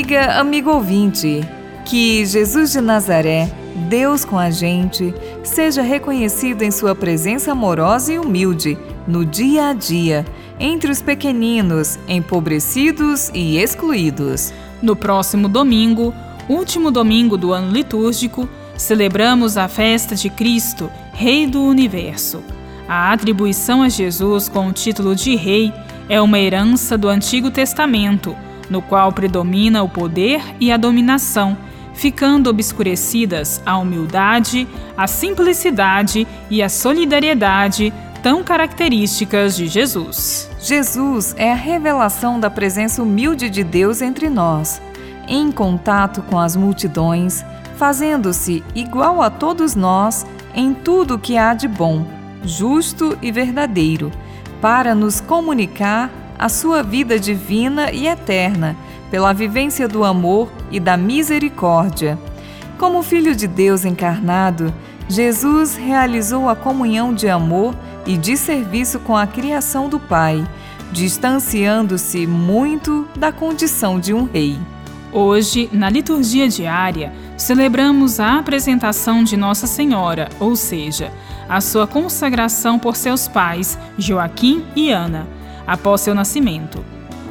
Amiga, amigo ouvinte, que Jesus de Nazaré, Deus com a gente, seja reconhecido em sua presença amorosa e humilde no dia a dia, entre os pequeninos, empobrecidos e excluídos. No próximo domingo, último domingo do ano litúrgico, celebramos a festa de Cristo, Rei do Universo. A atribuição a Jesus com o título de Rei é uma herança do Antigo Testamento, no qual predomina o poder e a dominação, ficando obscurecidas a humildade, a simplicidade e a solidariedade tão características de Jesus. Jesus é a revelação da presença humilde de Deus entre nós, em contato com as multidões, fazendo-se igual a todos nós em tudo que há de bom, justo e verdadeiro, para nos comunicar a sua vida divina e eterna, pela vivência do amor e da misericórdia. Como Filho de Deus encarnado, Jesus realizou a comunhão de amor e de serviço com a criação do Pai, distanciando-se muito da condição de um rei. Hoje, na liturgia diária, celebramos a apresentação de Nossa Senhora, ou seja, a sua consagração por seus pais, Joaquim e Ana, após seu nascimento.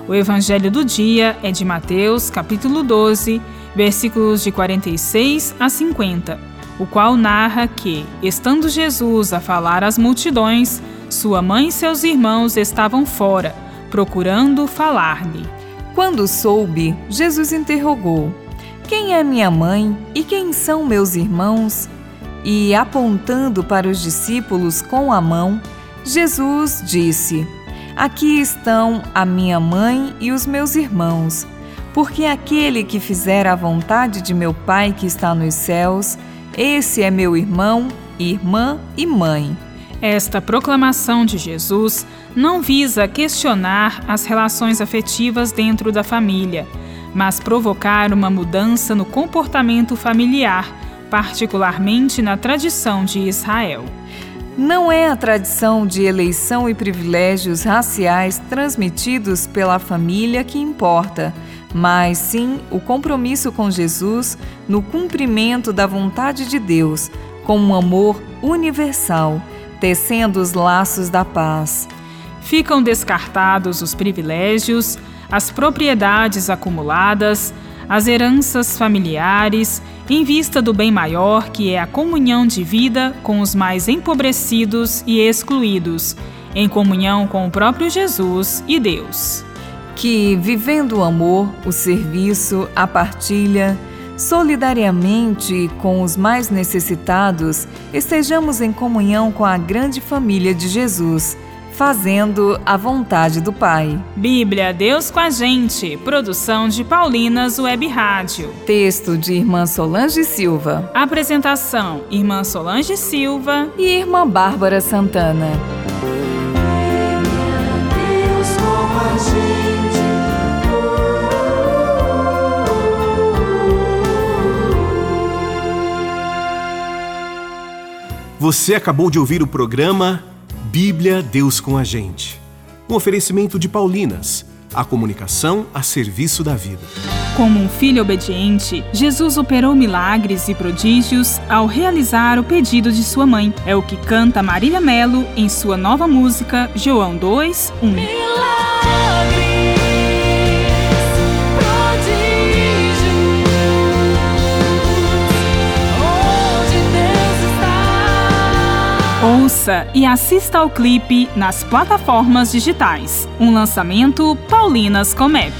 O evangelho do dia é de Mateus, capítulo 12, versículos de 46 a 50, o qual narra que, estando Jesus a falar às multidões, sua mãe e seus irmãos estavam fora, procurando falar-lhe. Quando soube, Jesus interrogou: Quem é minha mãe e quem são meus irmãos? E apontando para os discípulos com a mão, Jesus disse: Aqui estão a minha mãe e os meus irmãos, porque aquele que fizer a vontade de meu Pai que está nos céus, esse é meu irmão, irmã e mãe. Esta proclamação de Jesus não visa questionar as relações afetivas dentro da família, mas provocar uma mudança no comportamento familiar, particularmente na tradição de Israel. Não é a tradição de eleição e privilégios raciais transmitidos pela família que importa, mas sim o compromisso com Jesus no cumprimento da vontade de Deus, com um amor universal tecendo os laços da paz. Ficam descartados os privilégios, as propriedades acumuladas, as heranças familiares, em vista do bem maior que é a comunhão de vida com os mais empobrecidos e excluídos, em comunhão com o próprio Jesus e Deus. Que, vivendo o amor, o serviço, a partilha, solidariamente com os mais necessitados, estejamos em comunhão com a grande família de Jesus, fazendo a vontade do Pai. Bíblia Deus com a gente, produção de Paulinas Web Rádio. Texto de Irmã Solange Silva. Apresentação: Irmã Solange Silva e Irmã Bárbara Santana. Você acabou de ouvir o programa Bíblia Deus com a Gente. Um oferecimento de Paulinas, a comunicação a serviço da vida. Como um filho obediente, Jesus operou milagres e prodígios ao realizar o pedido de sua mãe. É o que canta Marília Melo em sua nova música João 2, Ouça e assista ao clipe nas plataformas digitais. Um lançamento Paulinas Comep.